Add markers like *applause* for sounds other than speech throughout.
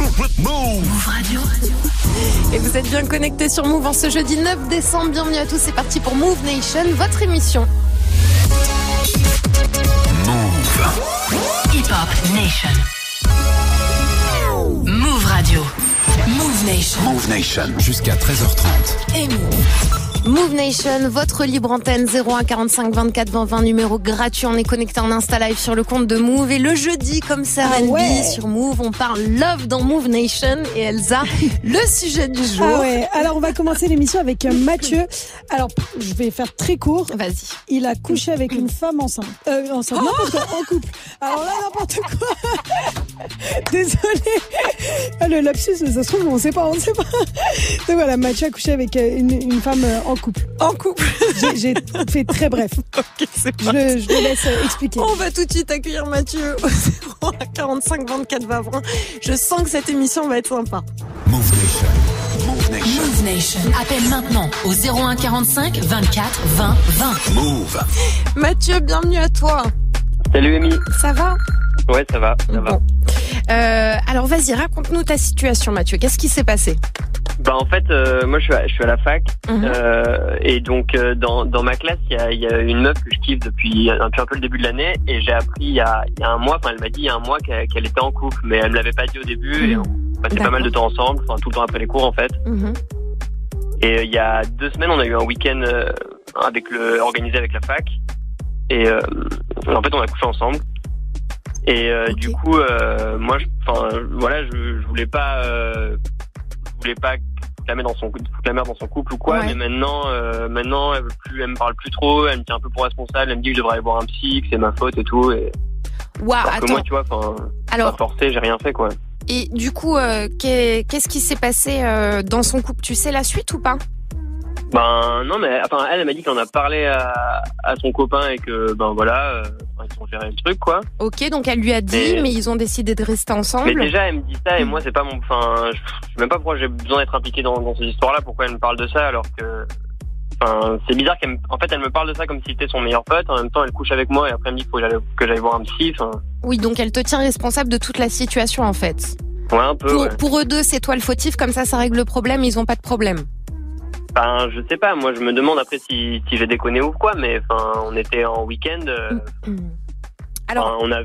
Move Radio. Et vous êtes bien connectés sur Move en ce jeudi 9 décembre. Bienvenue à tous, c'est parti pour Move Nation, votre émission. Move. Hip Hop Nation. Move Radio. Move Nation. Move Nation. Jusqu'à 13h30. Et Move. Move Nation, votre libre antenne 01 45 24 20 20 numéro gratuit. On est connecté en Insta Live sur le compte de Move. Et le jeudi, comme ça, ah sur Move, on parle love dans Move Nation. Et Elsa, *laughs* le sujet du jour. Ah ouais. Alors, on va commencer l'émission avec euh, *laughs* Mathieu. Alors, je vais faire très court. Vas-y. Il a couché avec une femme enceinte. Euh, enceinte, oh n'importe quoi, en couple. Alors là, n'importe quoi. *laughs* *laughs* Désolé. Ah, le lapsus, ça se trouve, on sait pas, on sait pas. Donc voilà, Mathieu a couché avec euh, une, une femme en en couple. En couple. J'ai fait très bref. *laughs* Ok, c'est je, je le laisse expliquer. On va tout de suite accueillir Mathieu au 45 24 20 Je sens que cette émission va être sympa. Move Nation. Move Nation. Move Nation. Appelle maintenant au 01 45 24 20 20. Move. Mathieu, bienvenue à toi. Salut Amy. Ça va? Ouais, ça va, ça va. Euh, alors vas-y, raconte-nous ta situation Mathieu. Qu'est-ce qui s'est passé? Bah en fait, euh, moi je suis, à, je suis à la fac mhm. euh, et donc euh, dans, dans ma classe il y a, y a, une meuf que je kiffe depuis, un peu le début de l'année et j'ai appris il y, a, y a un mois, enfin elle m'a dit il y a un mois qu'elle était en couple, mais elle me l'avait pas dit au début et on passait pas mal de temps ensemble, enfin tout le temps après les cours en fait. Mhm. Et il y a deux semaines on a eu un week-end avec le organisé avec la fac et en fait on a couché ensemble. Et du coup, moi, enfin, voilà, je, je voulais pas voulait pas la mettre dans son la mère dans son couple ou quoi mais maintenant euh, maintenant elle veut plus elle me parle plus trop elle me tient un peu pour responsable elle me dit que je devrais aller voir un psy que c'est ma faute et tout et Waouh, attends. moi tu vois enfin alors forcé j'ai rien fait quoi. Et du coup euh, qu'est-ce qui s'est passé euh, dans son couple? Tu sais la suite ou pas? Ben non, mais enfin elle, elle m'a dit qu'on a parlé à, à, son copain et que ben voilà, euh, ils ont géré le truc quoi. Ok, donc elle lui a dit, mais, ils ont décidé de rester ensemble. Mais déjà elle me dit ça et moi c'est pas mon, enfin je sais même pas pourquoi j'ai besoin d'être impliqué dans, dans ces histoires-là. Pourquoi elle me parle de ça alors que, enfin c'est bizarre qu'elle, en fait elle me parle de ça comme si c'était son meilleur pote. En même temps elle couche avec moi et après elle me dit faut que j'aille voir un psy. Oui, donc elle te tient responsable de toute la situation en fait. Ouais un peu. Pour, pour eux deux c'est toi le fautif, comme ça ça règle le problème, ils ont pas de problème. Ben, je sais pas. Moi, je me demande après si, si j'ai déconné ou quoi. Mais enfin, on était en week-end. Euh, Alors, on a.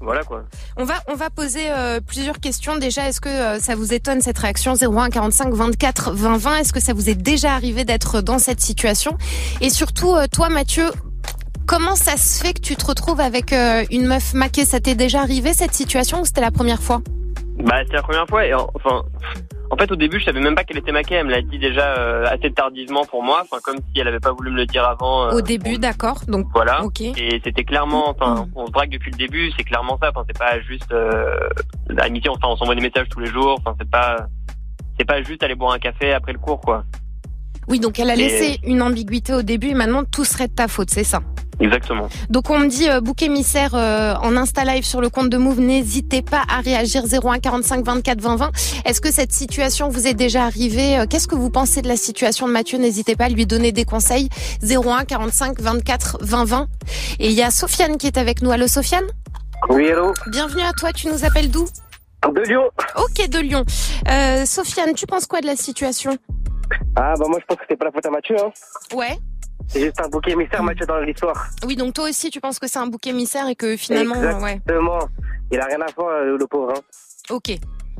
Voilà quoi. On va on va poser euh, plusieurs questions. Déjà, est-ce que euh, ça vous étonne cette réaction? 01 45 24 20 20 Est-ce que ça vous est déjà arrivé d'être dans cette situation? Et surtout, toi, Mathieu, comment ça se fait que tu te retrouves avec une meuf maquée? Ça t'est déjà arrivé cette situation ou c'était la première fois? Bah, c'était la première fois. Et enfin, en fait, au début, je savais même pas qu'elle était maquée. Elle me l'a dit déjà euh, assez tardivement pour moi, enfin comme si elle avait pas voulu me le dire avant. Euh, au début, d'accord. Donc voilà. Ok. Et c'était clairement, enfin, on se drague depuis le début. C'est clairement ça. Enfin, c'est pas juste euh, l'amitié. Enfin, on s'envoie des messages tous les jours. Enfin, c'est pas, c'est pas juste aller boire un café après le cours, quoi. Oui, donc elle a laissé une ambiguïté au début et maintenant tout serait de ta faute, c'est ça? Exactement. Donc on me dit euh, bouc émissaire euh, en Insta Live sur le compte de Move, n'hésitez pas à réagir 01 45 24 20 20. Est-ce que cette situation vous est déjà arrivée euh, Qu'est-ce que vous pensez de la situation de Mathieu? N'hésitez pas à lui donner des conseils 01 45 24 20 20. Et il y a Sofiane qui est avec nous. Allô Sofiane? Oui, hello. Bienvenue à toi, tu nous appelles d'où? De Lyon. Ok, de Lyon. Euh, Sofiane, tu penses quoi de la situation? Ah bah moi je pense que c'était pas la faute à Mathieu. Hein. Ouais. C'est juste un bouc émissaire, Mathieu, dans l'histoire. Oui, donc toi aussi, tu penses que c'est un bouc émissaire et que finalement, Exactement. Il a rien à voir, euh, le pauvre. Hein. Ok.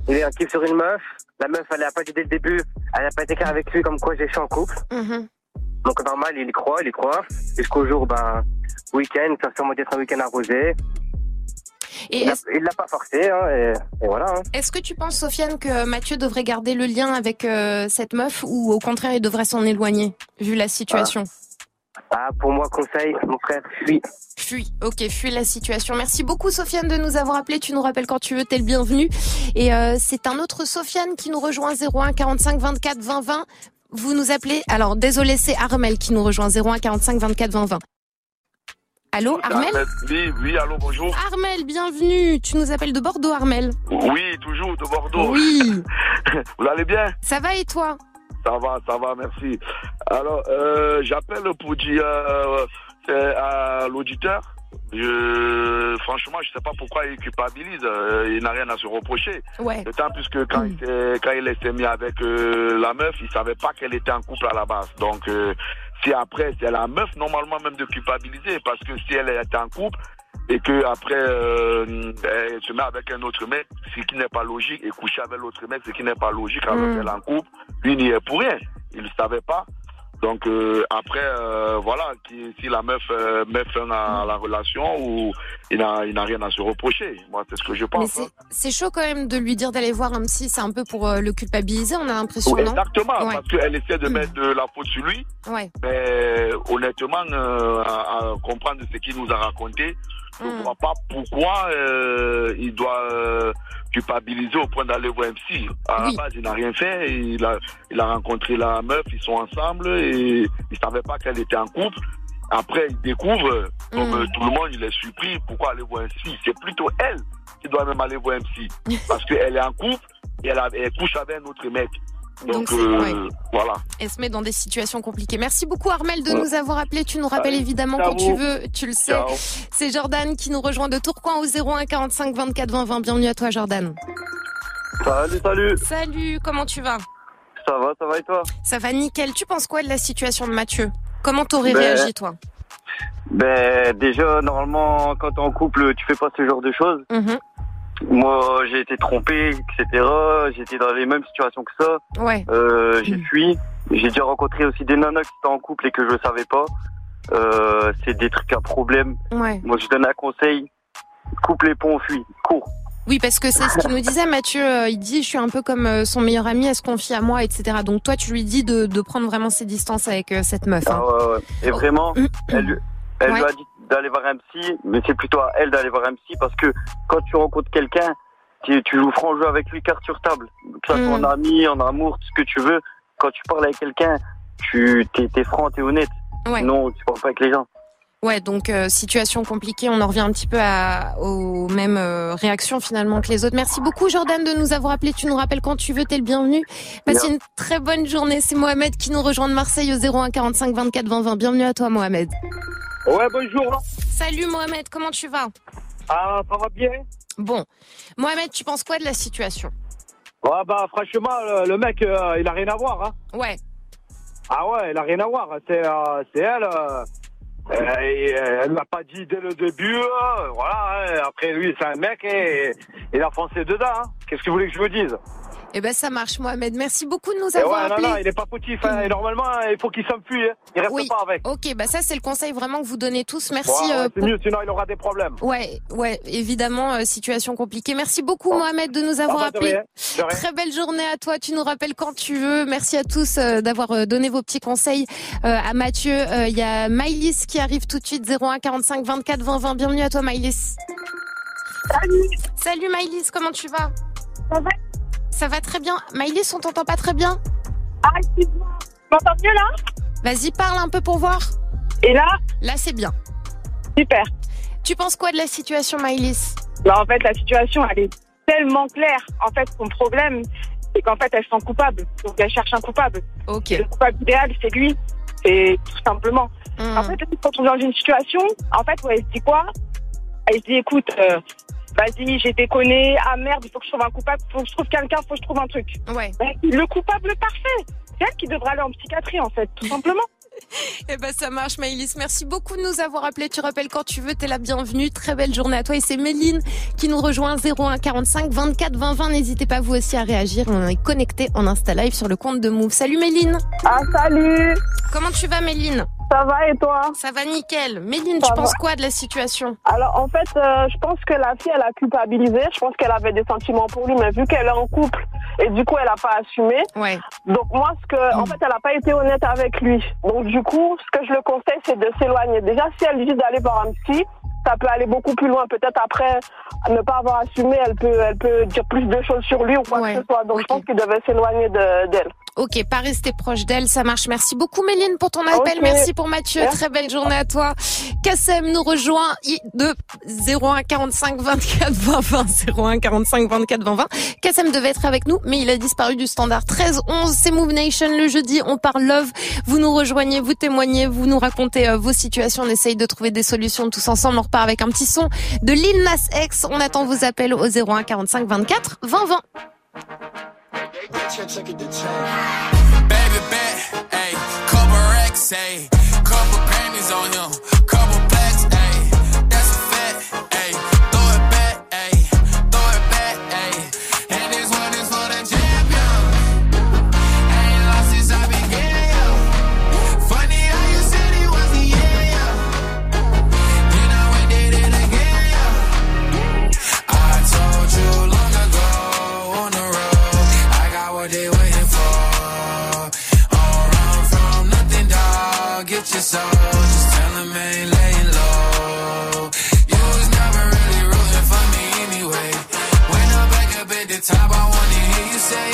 Il est un kiff sur une meuf. La meuf, elle a pas dit dès le début. Elle a pas été claire avec lui comme quoi j'ai en couple. Mm-hmm. Donc normal, il y croit, il y croit. Jusqu'au jour, ben, week-end, ça sûrement être un week-end arrosé. Et il l'a pas forcé, hein, et, voilà. Hein. Est-ce que tu penses, Sofiane, que Mathieu devrait garder le lien avec euh, cette meuf ou au contraire, il devrait s'en éloigner, vu la situation? ah, pour moi, conseil, mon frère, fuis. Fuis, ok, fuis la situation. Merci beaucoup, Sofiane, de nous avoir appelé. Tu nous rappelles quand tu veux, t'es le bienvenu. Et euh, c'est un autre Sofiane qui nous rejoint 01 45 24 20 20. Vous nous appelez. Alors, désolé, c'est Armel qui nous rejoint 01 45 24 20 20. Allô, Armel Oui, oui, allô, bonjour. Armel, bienvenue. Tu nous appelles de Bordeaux, Armel Oui, toujours de Bordeaux. Oui. *laughs* Vous allez bien? Ça va et toi? Ça va, ça va, merci. Alors, euh, j'appelle pour dire euh, à l'auditeur Je, franchement, je sais pas pourquoi il culpabilise. Euh, il n'a rien à se reprocher. Ouais. D'autant plus que quand, il s'est, quand il s'est mis avec euh, la meuf, il savait pas qu'elle était en couple à la base. Donc, euh, si après, c'est la meuf, normalement même de culpabiliser. Parce que si elle était en couple, et que après euh, elle se met avec un autre mec, ce qui n'est pas logique, et coucher avec l'autre mec, ce qui n'est pas logique alors Mm. qu'elle est en couple, lui n'y est pour rien. Il ne savait pas. Donc euh, après, euh, voilà, qui- si la meuf euh, met fin à la relation ou il n'a il rien à se reprocher. Moi, c'est ce que je Mais pense. c'est hein. c'est chaud quand même de lui dire d'aller voir un psy, c'est un peu pour euh, le culpabiliser, on a l'impression, Oui, non? exactement, Ouais. parce qu'elle essaie de Mm. mettre de la faute sur lui, Ouais. mais honnêtement, euh, à, à comprendre ce qu'il nous a raconté, je ne Mm. vois pas pourquoi euh, il doit euh, culpabiliser au point d'aller voir psy. À Oui. la base, il n'a rien fait. Il a, il a rencontré la meuf, ils sont ensemble et il savait pas qu'elle était en couple. Après, il découvre, comme Mm. euh, tout le monde, il est surpris. Pourquoi aller voir un psy C'est plutôt elle qui doit même aller voir psy. *laughs* Parce qu'elle est en couple et elle, a- elle couche avec un autre mec. Donc, Donc, c'est- euh, ouais. voilà. Elle se met dans des situations compliquées. Merci beaucoup Armel de Ouais. nous avoir appelé. Tu nous rappelles Allez, évidemment quand tu veux, tu le sais. Ciao. C'est Jordan qui nous rejoint de Tourcoing au 01 45 24 20 20. Bienvenue à toi Jordan. Salut, salut. Salut, comment tu vas? Ça va, ça va et toi? Ça va nickel. Tu penses quoi de la situation de Mathieu? Comment t'aurais Ben, réagi toi? Ben, déjà, normalement, quand t'es en couple, tu fais pas ce genre de choses. Mhm. Moi, j'ai été trompé, etc. J'étais dans les mêmes situations que ça. Ouais. Euh, j'ai Mm. fui. J'ai déjà rencontré aussi des nanas qui étaient en couple et que je savais pas. Euh, c'est des trucs à problème. Ouais. Moi, je donne un conseil. Coupe les ponts, fuis. Cours. Oui, parce que c'est ce qu'il nous disait, Mathieu. euh, Il dit, je suis un peu comme euh, son meilleur ami, elle se confie à moi, etc. Donc toi, tu lui dis de, de prendre vraiment ses distances avec euh, cette meuf. hein. Ah ouais, ouais. Et vraiment, *clears throat* elle, lui- elle lui Ouais. a dit d'aller voir un psy, mais c'est plutôt à elle d'aller voir un psy parce que quand tu rencontres quelqu'un, tu, tu joues franc jeu avec lui, carte sur table. Que ça soit Mm. en ami, en amour, tout ce que tu veux. Quand tu parles avec quelqu'un, tu t'es, t'es franc, t'es honnête. Ouais. Non, tu parles pas avec les gens. Ouais, donc euh, situation compliquée. On en revient un petit peu à, aux mêmes euh, réactions finalement que les autres. Merci beaucoup Jordan de nous avoir appelé. Tu nous rappelles quand tu veux, t'es le bienvenu. Passe Bien. une très bonne journée. C'est Mohamed qui nous rejoint de Marseille au 01 45 24 20 20. Bienvenue à toi Mohamed. Ouais, bonjour. Salut Mohamed, comment tu vas? Ah, ça va bien? Bon, Mohamed, tu penses quoi de la situation? Ouais, bah, franchement, le, le mec, euh, il a rien à voir. Hein. Ouais, Ah ouais, il a rien à voir. C'est euh, elle. euh, elle m'a pas dit dès le début. voilà. hein. Après, lui, c'est un mec et il a foncé dedans. hein. Qu'est-ce que vous voulez que je vous dise? Eh ben ça marche Mohamed. Merci beaucoup de nous avoir ouais, non, appelés. non, il est pas fautif. hein. Et normalement, il faut qu'il s'enfuit. Hein. Il reste Oui. pas avec. Ok, bah ça c'est le conseil vraiment que vous donnez tous. Merci. Ouais, ouais, euh, c'est pour- mieux, sinon il aura des problèmes. Ouais, ouais, évidemment, euh, situation compliquée. Merci beaucoup Oh. Mohamed de nous avoir Ah, bah, de appelés. Très belle journée à toi. Tu nous rappelles quand tu veux. Merci à tous euh, d'avoir donné vos petits conseils euh, à Mathieu. Euh, Il y a Maïlis qui arrive tout de suite. 01 45 24 20 20. Bienvenue à toi Maïlis. Salut, Salut Maïlis, comment tu vas? Ça va Ça va très bien. Maïlis, on t'entend pas très bien. Ah, excuse-moi. Tu m'entends mieux là? Vas-y, parle un peu pour voir. Et là? Là, c'est bien. Super. Tu penses quoi de la situation Maïlis Bah, en fait, la situation, elle est tellement claire. En fait, son problème, c'est qu'en fait, elle sent coupable. Donc, elle cherche un coupable. Ok. Le coupable idéal, c'est lui. C'est tout simplement. Hmm. En fait, quand on est dans une situation, en fait, elle se dit quoi? Elle se dit, écoute, euh, vas-y, j'ai déconné. Ah merde, il faut que je trouve un coupable. Faut que je trouve quelqu'un, il faut que je trouve un truc. Ouais. Ben, le coupable parfait. C'est elle qui devrait aller en psychiatrie, en fait, tout simplement. *laughs* Eh ben ça marche Maïlis. Merci beaucoup de nous avoir appelés. Tu rappelles quand tu veux, t'es la bienvenue. Très belle journée à toi. Et c'est Méline qui nous rejoint 01 45 24 20 20. N'hésitez pas vous aussi à réagir. On est connecté en Insta Live sur le compte de Move. Salut Méline. Ah, salut Comment tu vas Méline? Ça va et toi Ça va nickel. Méline, Ça tu va. penses quoi de la situation Alors en fait, euh, je pense que la fille, elle a culpabilisé. Je pense qu'elle avait des sentiments pour lui, mais vu qu'elle est en couple et du coup, elle n'a pas assumé. Ouais. Donc moi, ce que, en fait, elle n'a pas été honnête avec lui. Donc du coup, ce que je le conseille, c'est de s'éloigner. Déjà, si elle dit d'aller voir un psy, ça peut aller beaucoup plus loin. Peut-être après, ne pas avoir assumé, elle peut, elle peut dire plus de choses sur lui ou quoi Ouais, que ce soit. Donc je pense qu'il devait s'éloigner de- d'elle. Ok, pas rester proche d'elle, ça marche. Merci beaucoup Méline pour ton appel. Merci pour Mathieu. Très belle journée à toi. Kassem nous rejoint de 01 45 24 20 20 01 45 24 20 20. Kassem devait être avec nous, mais il a disparu du standard 13 11. C'est Move Nation le jeudi. On parle love. Vous nous rejoignez, vous témoignez, vous nous racontez euh, vos situations. On essaye de trouver des solutions tous ensemble. On repart avec un petit son de Lil Nas X. On attend vos appels au 01 45 24 20 20. Baby bet, ayy, couple racks, ayy, couple panties on him, couple blacks, your soul. Just tell him I ain't laying low. You was never really rooting for me anyway. When I'm back up at the top, I wanna hear you say,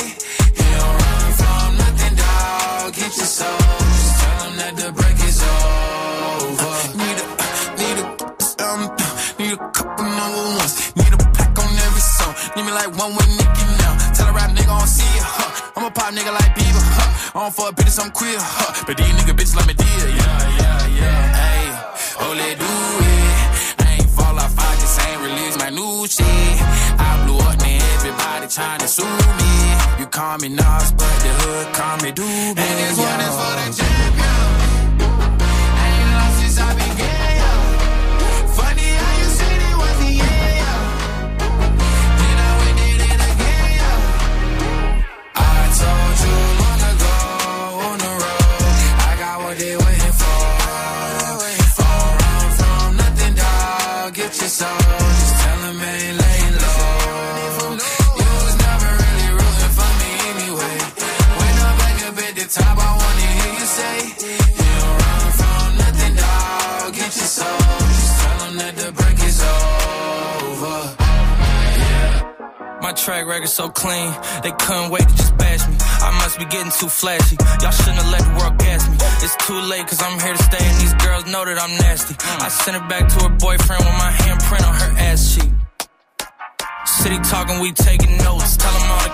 You don't run from nothing, dog. Get your soul. Just tell him that the break is over. Need a, need a, um, need a couple number ones. Need a pack on every song. Need me like one with Nicki now. Tell a rap nigga I don't see it, huh? I'm a pop nigga like Bieber, huh? I don't fuck bitches, I'm queer, huh? But these nigga bitches let me deal, yeah, yeah, yeah. Hey, oh, let do it. I ain't fall off, I just ain't release my new shit. I blew up, man, everybody trying to sue me. You call me Nas, but the hood call me Doobie. And this one is for the champion. So clean, they couldn't wait to just bash me. I must be getting too flashy. Y'all shouldn't have let the world gas me. It's too late, cause I'm here to stay, and these girls know that I'm nasty. I sent it back to her boyfriend with my handprint on her ass cheek. City talking, we taking notes. Tell him all to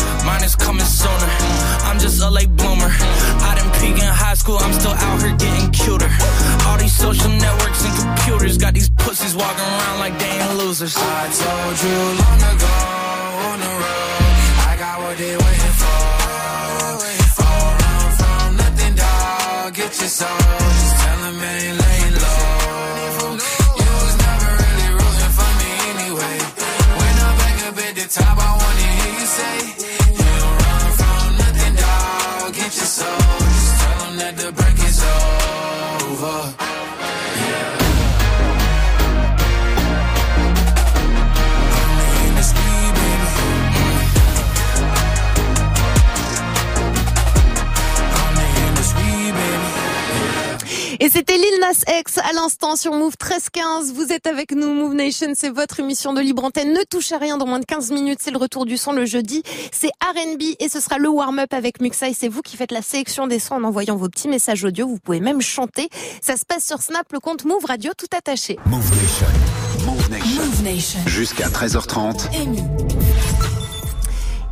mine is coming sooner. I'm just a late bloomer. I didn't peak in high school, I'm still out here getting cuter. All these social networks and computers got these pussies walking around like they ain't losers. I told you long ago on the road, I got what they waiting for. All run from nothing, dog. Get your soul. Just tell them ain't laying low. You was never really rooting for me anyway. When I'm back up at the top, I wanna hear you say, c'était Lil Nas X à l'instant sur Move 1315. Vous êtes avec nous, Move Nation, c'est votre émission de libre antenne. Ne touchez à rien dans moins de 15 minutes, c'est le retour du son le jeudi. C'est R&B et ce sera le warm-up avec Muxa c'est vous qui faites la sélection des sons en envoyant vos petits messages audio. Vous pouvez même chanter. Ça se passe sur Snap, le compte Move Radio tout attaché. Move Nation. Move Nation. Move Nation. Jusqu'à 13h30.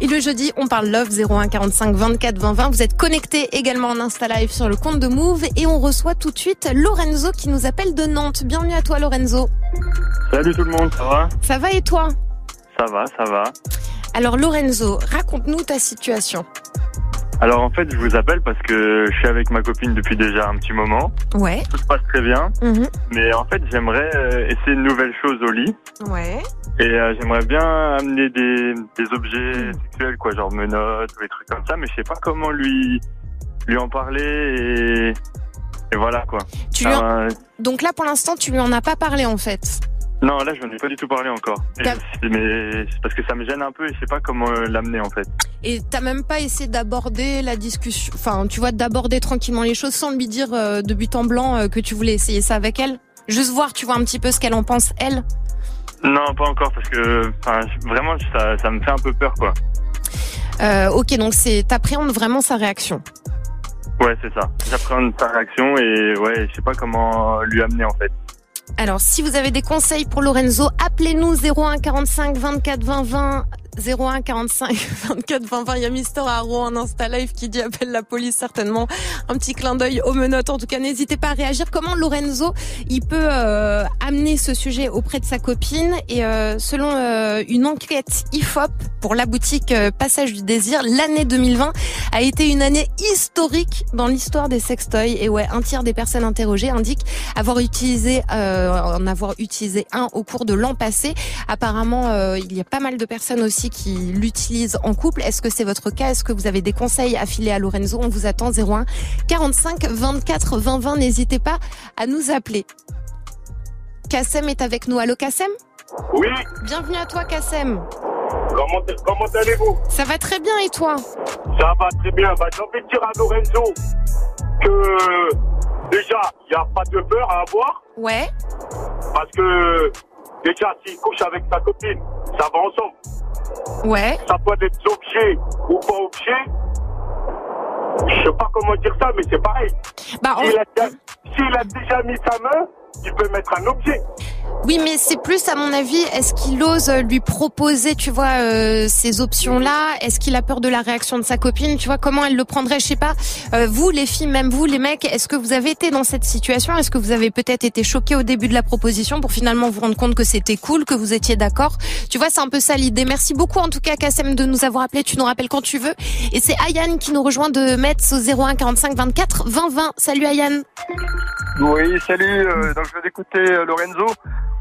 Et le jeudi, on parle Love 01 45 24 20 20. Vous êtes connectés également en Insta Live sur le compte de Move et on reçoit tout de suite Lorenzo qui nous appelle de Nantes. Bienvenue à toi Lorenzo. Salut tout le monde, ça va? Ça va et toi? Ça va, ça va. Alors Lorenzo, raconte-nous ta situation. Alors en fait, je vous appelle parce que je suis avec ma copine depuis déjà un petit moment. Ouais. Tout se passe très bien. Mhm. Mais en fait, j'aimerais euh, essayer une nouvelle chose au lit. Ouais. Et euh, j'aimerais bien amener des, des objets sexuels, quoi, genre menottes ou des trucs comme ça, mais je sais pas comment lui lui en parler et, et voilà quoi. Tu lui en- Donc là pour l'instant tu lui en as pas parlé en fait. Non, là, je n'en ai pas du tout parlé encore. mais parce que ça me gêne un peu et je sais pas comment euh, l'amener en fait. Et t'as même pas essayé d'aborder la discussion, enfin, tu vois, d'aborder tranquillement les choses sans lui dire euh, de but en blanc euh, que tu voulais essayer ça avec elle? Juste voir, tu vois, un petit peu ce qu'elle en pense, elle? Non, pas encore, parce que vraiment, ça, ça me fait un peu peur, quoi. ok, donc c'est t'appréhendes vraiment sa réaction? Ouais, c'est ça. J'appréhende sa réaction et ouais, je sais pas comment lui amener en fait. Alors, si vous avez des conseils pour Lorenzo, appelez-nous 01 45 24 20 20 01 45 24 20 20. Il y a Mister Haro en Insta Live qui dit appelle la police certainement. Un petit clin d'œil aux menottes. En tout cas, n'hésitez pas à réagir. Comment Lorenzo il peut euh, amener ce sujet auprès de sa copine? Et euh, selon euh, une enquête IFOP pour la boutique Passage du Désir, l'année 2020 a été une année historique dans l'histoire des sextoys. Et ouais, un tiers des personnes interrogées indiquent avoir utilisé, en avoir utilisé un au cours de l'an passé. Apparemment, il y a pas mal de personnes aussi qui l'utilisent en couple. Est-ce que c'est votre cas? Est-ce que vous avez des conseils à filer à Lorenzo? On vous attend 01 45 24 20 20. N'hésitez pas à nous appeler. Kassem est avec nous. Allô Kassem? Oui. Bienvenue à toi Kassem. Comment, comment allez-vous? Ça va très bien et toi? Ça va très bien. Bah, J'ai envie de dire à Lorenzo que déjà, il n'y a pas de peur à avoir. Ouais. Parce que déjà, s'il couche avec sa copine, ça va ensemble. Ouais. Ça peut être objet ou pas objet. Je sais pas comment dire ça, mais c'est pareil. Bah, S'il a, déjà mis sa main, il peut mettre un objet. Oui, mais c'est plus, à mon avis, est-ce qu'il ose lui proposer, tu vois, euh, ces options-là? Est-ce qu'il a peur de la réaction de sa copine? Tu vois, comment elle le prendrait? Je sais pas. Euh, vous, les filles, même vous, les mecs, est-ce que vous avez été dans cette situation? Est-ce que vous avez peut-être été choqué au début de la proposition pour finalement vous rendre compte que c'était cool, que vous étiez d'accord? Tu vois, c'est un peu ça l'idée. Merci beaucoup, en tout cas, Kassem, de nous avoir appelé. Tu nous rappelles quand tu veux. Et c'est Ayane qui nous rejoint de Metz au 01 45 24 20 20. Salut Ayane. Oui, salut. Euh, donc je vais écouter Lorenzo.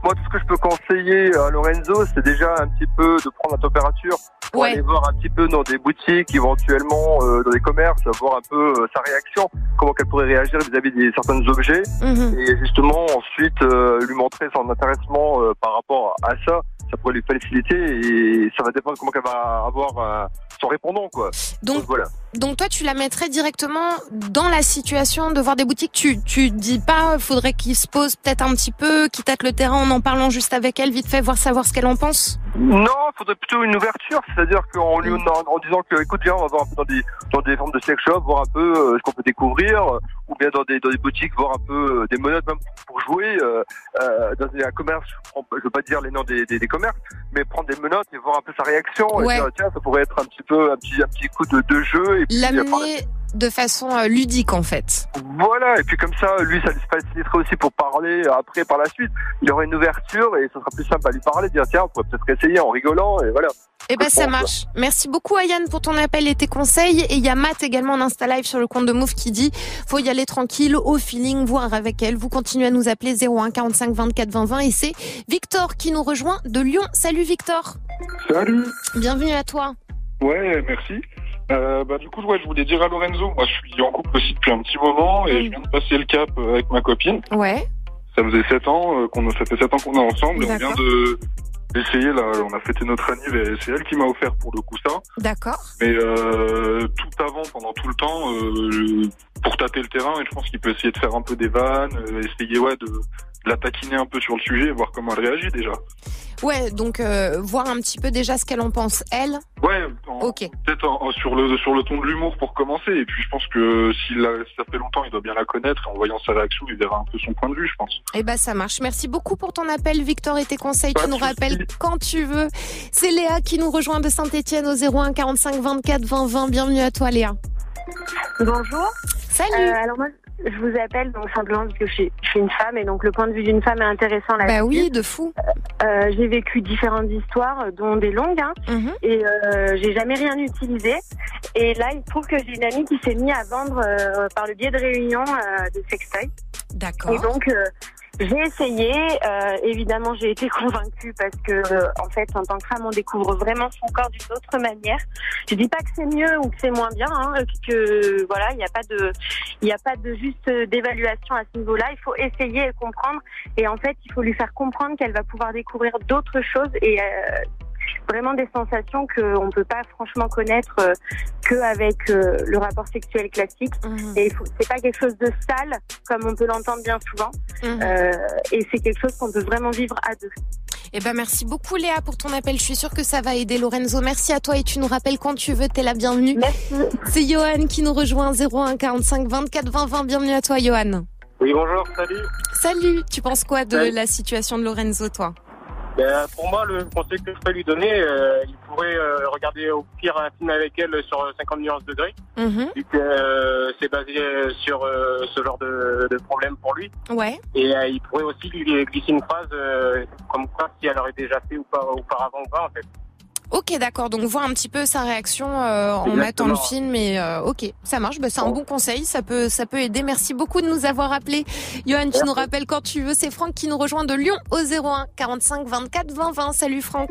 Moi, tout ce que je peux conseiller à Lorenzo, c'est déjà un petit peu de prendre la température pour aller voir un petit peu dans des boutiques, éventuellement euh, dans des commerces, voir un peu euh, sa réaction, comment qu'elle pourrait réagir vis-à-vis de certains objets, mhm. et justement ensuite euh, lui montrer son intéressement par rapport à ça. Ça pourrait lui faciliter et ça va dépendre comment qu'elle va avoir son répondant, quoi. Donc, voilà. Donc toi, tu la mettrais directement dans la situation de voir des boutiques. Tu tu dis pas, faudrait qu'il se pose peut-être un petit peu, qu'il tâte le terrain en en parlant juste avec elle, vite fait, voir savoir ce qu'elle en pense? Non, il faudrait plutôt une ouverture, c'est-à-dire qu'en lui en, disant que, écoute, viens, on va voir un peu dans des dans des formes de sex shop, voir un peu euh, ce qu'on peut découvrir, ou bien dans des dans des boutiques, voir un peu euh, des menottes même pour jouer euh, dans un commerce. Je, veux pas dire les noms des, des, commerces, mais prendre des menottes et voir un peu sa réaction. Et dire, tiens, ça pourrait être un petit peu un petit un petit coup de, de jeu. Et puis, L'amener de façon euh, ludique en fait. Voilà, et puis comme ça, lui, ça lui faciliterait aussi pour parler après par la suite. Il y aurait une ouverture et ce sera plus simple à lui parler, dire tiens, on pourrait peut-être essayer en rigolant et voilà. Eh ben ça marche. Merci beaucoup Ayane pour ton appel et tes conseils. Et il y a Matt également en Insta Live sur le compte de Move qui dit faut y aller tranquille, au feeling, voir avec elle. Vous continuez à nous appeler 01 45 24 20 20 et c'est Victor qui nous rejoint de Lyon. Salut Victor. Salut. Bienvenue à toi. Ouais, merci. Euh, bah, du coup, ouais, je voulais dire à Lorenzo, moi je suis en couple aussi depuis un petit moment et je viens de passer le cap euh, avec ma copine. Ouais. Ça faisait 7 ans euh, qu'on ça fait 7 ans qu'on est ensemble et on vient de d'essayer là, on a fêté notre anniversaire et c'est elle qui m'a offert pour le coup ça. D'accord. Mais euh, tout avant, pendant tout le temps, euh, pour tâter le terrain, et je pense qu'il peut essayer de faire un peu des vannes, essayer ouais de la taquiner un peu sur le sujet, voir comment elle réagit déjà. Ouais, donc euh, voir un petit peu déjà ce qu'elle en pense elle. Ouais, peut-être sur le sur le ton de l'humour pour commencer. Et puis je pense que si, ça fait longtemps, il doit bien la connaître. Et en voyant sa réaction, il verra un peu son point de vue, je pense. Eh ben ça marche. Merci beaucoup pour ton appel, Victor, et tes conseils. tu nous rappelles quand tu veux. C'est Léa qui nous rejoint de Saint-Etienne au 01 45 24 20 20. Bienvenue à toi, Léa. Bonjour. Salut. Euh, alors moi, je vous appelle donc simplement parce que je suis, une femme et donc le point de vue d'une femme est intéressant là. Bah oui, de fou. Euh, euh, j'ai vécu différentes histoires, dont des longues, hein, mhm. et euh, j'ai jamais rien utilisé. Et là, il se trouve que j'ai une amie qui s'est mise à vendre par le biais de réunions de sextoy. D'accord. Et donc, J'ai essayé, euh, évidemment j'ai été *laughs* convaincue parce que euh, en fait en tant que femme on découvre vraiment son corps d'une autre manière. Je dis pas que c'est mieux ou que c'est moins bien, hein, que voilà il n'y a pas de il n'y a pas de juste d'évaluation à ce niveau-là. Il faut essayer et comprendre et en fait il faut lui faire comprendre qu'elle va pouvoir découvrir d'autres choses et euh, vraiment des sensations qu'on ne peut pas franchement connaître euh, qu'avec euh, le rapport sexuel classique. Mhm. Et c'est pas quelque chose de sale, comme on peut l'entendre bien souvent. Mhm. Euh, et c'est quelque chose qu'on peut vraiment vivre à deux. Eh ben merci beaucoup Léa pour ton appel. Je suis sûre que ça va aider Lorenzo. Merci à toi et tu nous rappelles quand tu veux. T'es la bienvenue. Merci. C'est Johan qui nous rejoint 01 45 24 20 20. Bienvenue à toi Johan. Oui bonjour, salut. Salut. Tu penses quoi de la situation de Lorenzo toi? Ben, pour moi, le conseil que je peux lui donner, euh, il pourrait euh, regarder au pire un film avec elle sur 50 nuances degrés, mm que c'est basé sur euh, ce genre de, de, problème pour lui. Ouais. Et il pourrait aussi lui glisser une phrase comme quoi si elle aurait déjà fait ou pas auparavant ou pas en fait. Ok, d'accord. Donc voir un petit peu sa réaction euh, en mettant le film. Et euh, ok, ça marche. Bah, c'est un bon conseil. Ça peut, ça peut aider. Merci beaucoup de nous avoir appelé. Johan, tu nous rappelles quand tu veux. C'est Franck qui nous rejoint de Lyon au 01 45 24 20 20. Salut Franck.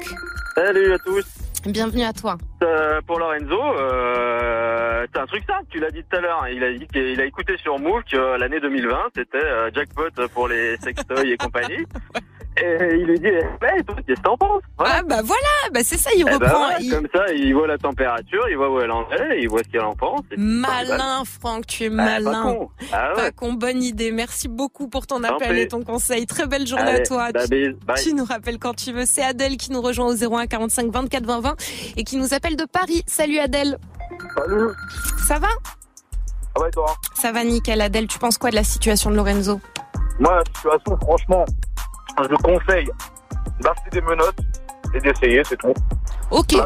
Salut à tous. Bienvenue à toi. Euh, pour Lorenzo, euh, c'est un truc simple, tu l'as dit tout à l'heure. Il a dit qu'il a écouté sur Move que l'année 2020, c'était euh, jackpot pour les sextoys et compagnie. *laughs* Et il lui dit, mais qu'est-ce que t'en penses? Ah bah voilà, bah c'est ça, il eh ben reprend. Comme ça, il voit la température, il voit où elle en est, il voit ce qu'elle en pense. Malin, Franck, tu es Ah, malin. pas con. Ah ouais. Pas con, bonne idée. Merci beaucoup pour ton appel et ton conseil. Très belle journée Allez, à toi. bah, Tu- bye. Tu nous rappelles quand tu veux. C'est Adèle qui nous rejoint au 01 45 24 20 20 et qui nous appelle de Paris. Salut Adèle. Salut. Ça va? Ah ouais, toi Ça va nickel. Adèle, tu penses quoi de la situation de Lorenzo? Moi, la situation, franchement, je le conseille d'acheter des menottes et d'essayer, c'est tout. Ok. Là.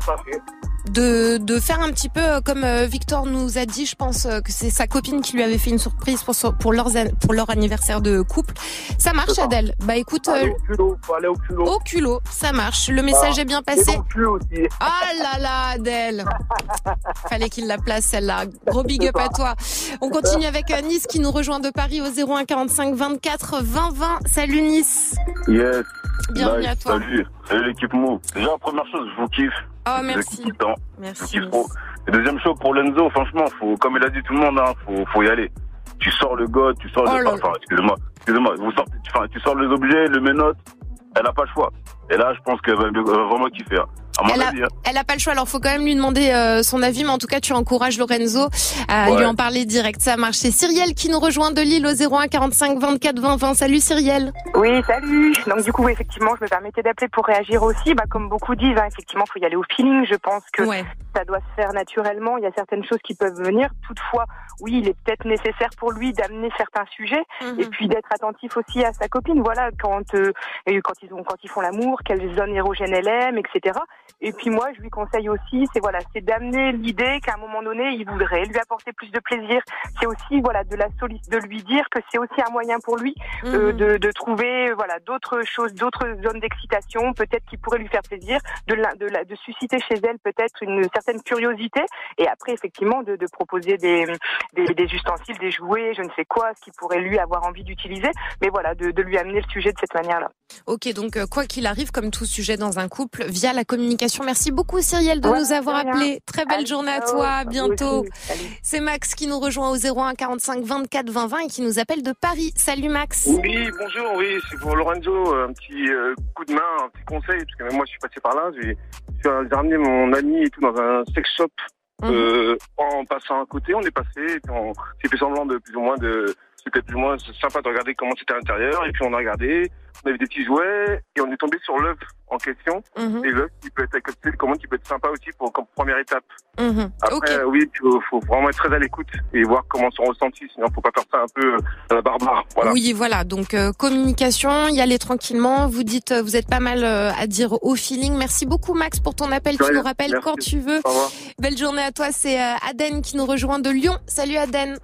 De, de faire un petit peu euh, comme euh, Victor nous a dit, je pense euh, que c'est sa copine qui lui avait fait une surprise pour, son- pour, leurs, an- pour leur anniversaire de couple. Ça marche ça. Adèle? Bah écoute, Aller au culot, faut aller au culot. au culot, ça marche. Le message Ah, est bien passé. cul aussi. Ah là là Adèle *laughs* Fallait qu'il la place celle-là. Gros big up à toi. On continue avec Nice qui nous rejoint de Paris au 01 45 24 20 20. Salut Nice Yes. Bienvenue Nice, à toi. Salut, salut l'équipe Move. Déjà, première chose, je vous kiffe. Oh merci. le temps. Merci. Et deuxième chose pour Lenzo, franchement, faut, comme il a dit tout le monde, hein, faut, faut y aller. Tu sors le god, tu sors Oh le, là enfin, excusez-moi, excusez-moi, vous sortez, tu, enfin, tu sors les objets, le menottes, elle a pas le choix. Et là, je pense qu'elle va, va vraiment kiffer. hein. À mon Elle a, hein. elle a pas le choix, alors faut quand même lui demander euh, son avis, mais en tout cas tu encourages Lorenzo à Ouais. lui en parler direct, ça marche. C'est Cyrielle qui nous rejoint de Lille au 01 45 24 20 20. Salut Cyrielle. Oui, salut. Donc du coup, effectivement, je me permettais d'appeler pour réagir aussi. Bah, comme beaucoup disent, hein, effectivement, faut y aller au feeling. Je pense que ça doit se faire naturellement. Il y a certaines choses qui peuvent venir. Toutefois, oui, il est peut-être nécessaire pour lui d'amener certains sujets et puis d'être attentif aussi à sa copine. Voilà, quand euh, quand ils ont quand ils font l'amour, quelle zone érogène elle aime, etc. Et puis moi, je lui conseille aussi, c'est voilà, c'est d'amener l'idée qu'à un moment donné, il voudrait lui apporter plus de plaisir. C'est aussi voilà de la de lui dire que c'est aussi un moyen pour lui euh, Mhm. de, de trouver voilà d'autres choses, d'autres zones d'excitation, peut-être qui pourraient lui faire plaisir, de, la, de, la, de susciter chez elle peut-être une certaine curiosité, et après effectivement de, de proposer des, des, des ustensiles, des jouets, je ne sais quoi, ce qu'il pourrait lui avoir envie d'utiliser, mais voilà, de, de lui amener le sujet de cette manière-là. Ok, donc euh, quoi qu'il arrive, comme tout sujet dans un couple, via la communication. Merci beaucoup Cyrielle de Ouais, nous avoir appelé. Très belle Allez, journée à toi, à bientôt. C'est Max qui nous rejoint au 01 45 24 20 20 et qui nous appelle de Paris. Salut Max. Oui, bonjour, oui, c'est pour Lorenzo, un petit euh, coup de main, un petit conseil, parce que même moi je suis passé par là, j'ai j'ai ramené mon ami et tout dans un sex shop euh, en passant à côté, on est passé, et puis on s'est fait semblant de plus ou moins de... C'était plus ou moins sympa de regarder comment c'était à l'intérieur, et puis on a regardé, on avait des petits jouets, et on est tombé sur l'œuf en question, Mhm. et l'œuf qui peut être, une commande qui peut être sympa aussi pour comme première étape. Mhm. Après, euh, oui, il faut, vraiment être très à l'écoute et voir comment sont ressentis, sinon faut pas faire ça un peu euh, à la barbare. Voilà. Oui, voilà. Donc euh, communication, y aller tranquillement. Vous dites, vous êtes pas mal euh, à dire au feeling. Merci beaucoup Max pour ton appel. Tu nous rappelles Merci. quand tu veux. Belle journée à toi. C'est euh, Aden qui nous rejoint de Lyon. Salut Aden.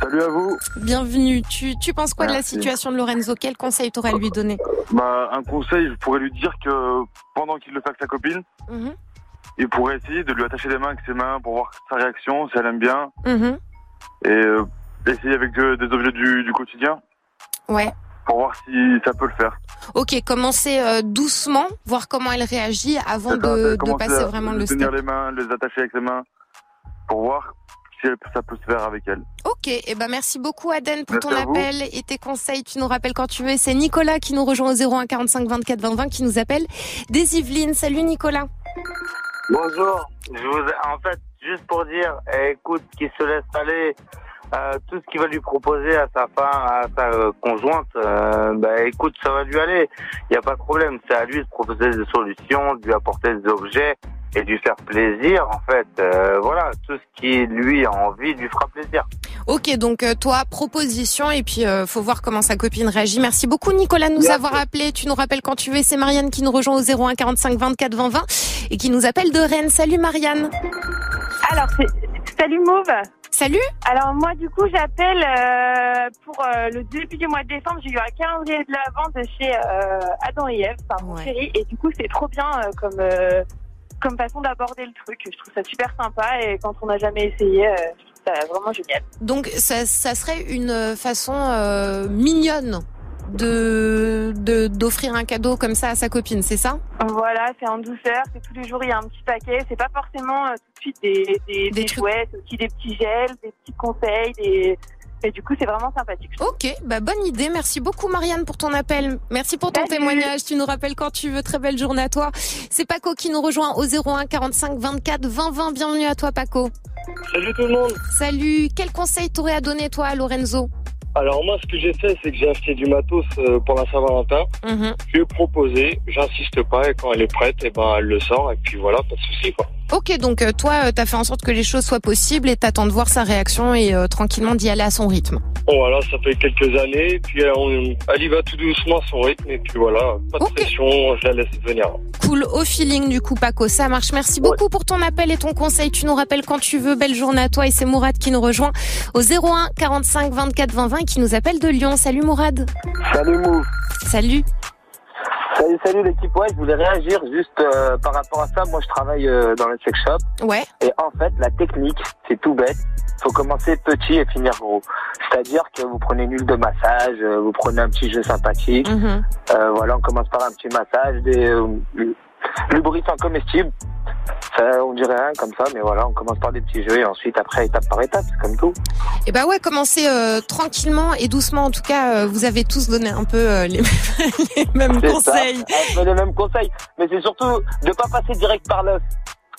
Salut à vous. Bienvenue. Tu, tu penses quoi de la situation de Lorenzo? Quel conseil t'aurais à lui donner? Bah, un conseil, je pourrais lui dire que pendant qu'il le fait avec sa copine, Mhm. il pourrait essayer de lui attacher les mains avec ses mains pour voir sa réaction, si elle aime bien, Mhm. et euh, essayer avec de- des objets du, du quotidien. Ouais. pour voir si ça peut le faire. Ok, commencez euh, doucement, voir comment elle réagit avant de, de passer vraiment le step. Tenir les mains, les attacher avec les mains, pour voir si ça peut se faire avec elle. Ok, et eh ben merci beaucoup Aden pour ton appel et tes conseils. Tu nous rappelles quand tu veux. C'est Nicolas qui nous rejoint au 01 45 24 20 20 qui nous appelle des Yvelines. Salut Nicolas. Bonjour. Je vous, en fait, juste pour dire, écoute, qui se laisse aller euh, tout ce qu'il va lui proposer à sa femme, à sa euh, conjointe, euh, bah, écoute, ça va lui aller. Il n'y a pas de problème. C'est à lui de proposer des solutions, de lui apporter des objets et de lui faire plaisir. En fait, voilà, tout ce qui lui a envie lui fera plaisir. Ok, donc toi, proposition et puis faut voir comment sa copine réagit. Merci beaucoup Nicolas de nous avoir appelé. Tu nous rappelles quand tu veux. C'est Marianne qui nous rejoint au 01 45 24 20 20 et qui nous appelle de Rennes. Salut Marianne. Alors, salut Mauve. Salut. Alors moi du coup j'appelle euh, pour euh, le début du mois de décembre. J'ai eu un calendrier de la vente chez euh, Adam et Eve par mon chéri et du coup c'est trop bien comme comme façon d'aborder le truc. Je trouve ça super sympa et quand on n'a jamais essayé, je trouve ça vraiment génial. Donc ça, ça serait une façon mignonne de d'offrir un cadeau comme ça à sa copine, c'est ça? Voilà, c'est en douceur, c'est tous les jours il y a un petit paquet, c'est pas forcément euh, tout de suite des, des, des, jouets, c'est aussi des petits gels, des petits conseils, des et du coup, c'est vraiment sympathique. Ok, bah bonne idée. Merci beaucoup, Marianne, pour ton appel. Merci pour ton témoignage. Tu nous rappelles quand tu veux. Très belle journée à toi. C'est Paco qui nous rejoint au 01 45 24 20 20. Bienvenue à toi, Paco. Salut tout le monde. Salut. Quel conseil t'aurais à donner, toi, à Lorenzo? Alors moi, ce que j'ai fait, c'est que j'ai acheté du matos euh, pour la Saint-Valentin. Mhm. Je lui ai proposé, j'insiste pas, et quand elle est prête, et eh ben elle le sort, et puis voilà, pas de souci quoi. Ok, donc euh, toi, euh, t'as fait en sorte que les choses soient possibles et t'attends de voir sa réaction et tranquillement d'y aller à son rythme. Bon voilà, ça fait quelques années, puis elle, y va tout doucement à son rythme, et puis voilà, pas de pression, je la laisse venir. Cool, au feeling du coup Paco, ça marche. Merci beaucoup pour ton appel et ton conseil. Tu nous rappelles quand tu veux. Belle journée à toi et c'est Mourad qui nous rejoint au 01 45 24 20 20 qui nous appelle de Lyon. Salut Mourad. Salut Mou. Salut. Salut, salut l'équipe. Ouais, je voulais réagir juste euh, par rapport à ça. Moi, je travaille euh, dans le sex shop. Ouais. Et en fait, la technique, c'est tout bête. Faut commencer petit et finir gros. C'est-à-dire que vous prenez une huile de massage, euh, vous prenez un petit jeu sympathique. Mhm. voilà, on commence par un petit massage, des lubrifiants comestibles. Ça, on dirait rien comme ça, mais voilà, on commence par des petits jeux et ensuite après étape par étape, c'est comme tout. Et eh bah ouais, commencez euh, tranquillement et doucement. En tout cas, euh, vous avez tous donné un peu euh, les, *laughs* mêmes conseils. Ça, les mêmes conseils, mais c'est surtout de pas passer direct par l'œuf.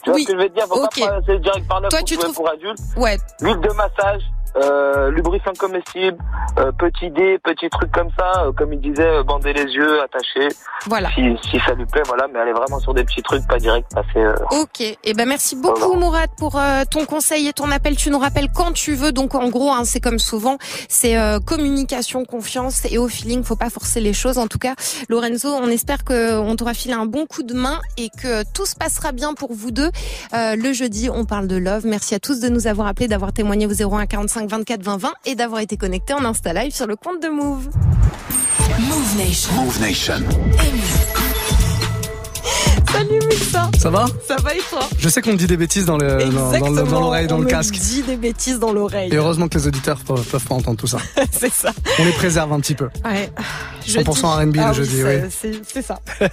Tu vois ce que je veux dire? Faut pas passer direct par l'œuf Toi, tu trouves... pour adultes. Ouais. L'huile de massage, euh, lubrifiant comestible, euh, petit dé, petit truc comme ça, euh, comme il disait, euh, bander les yeux, attacher. Voilà. Si, si, ça lui plaît, voilà, mais est vraiment sur des petits trucs, pas direct, passer. Euh, ok. Et eh ben merci beaucoup Mourad pour ton conseil et ton appel. Tu nous rappelles quand tu veux. Donc en gros, hein, c'est comme souvent, c'est communication, confiance et au feeling. Faut pas forcer les choses. En tout cas, Lorenzo, on espère que on t'aura filé un bon coup de main et que tout se passera bien pour vous deux. le jeudi, on parle de love. Merci à tous de nous avoir appelés, d'avoir témoigné au 0145 24 20 20 et d'avoir été connecté en Insta Live sur le compte de Move. Move Nation. Move Nation. *laughs* Salut Mixa. Ça va? Ça va et toi? Je sais qu'on dit des bêtises dans l'oreille, dans, l'oreille, dans, le casque. On dit des bêtises dans l'oreille. Et heureusement que les auditeurs peuvent, peuvent pas entendre tout ça. *laughs* c'est ça. On les préserve un petit peu. Ouais. 100% R&B le ah jeudi, oui. C'est ça. *laughs*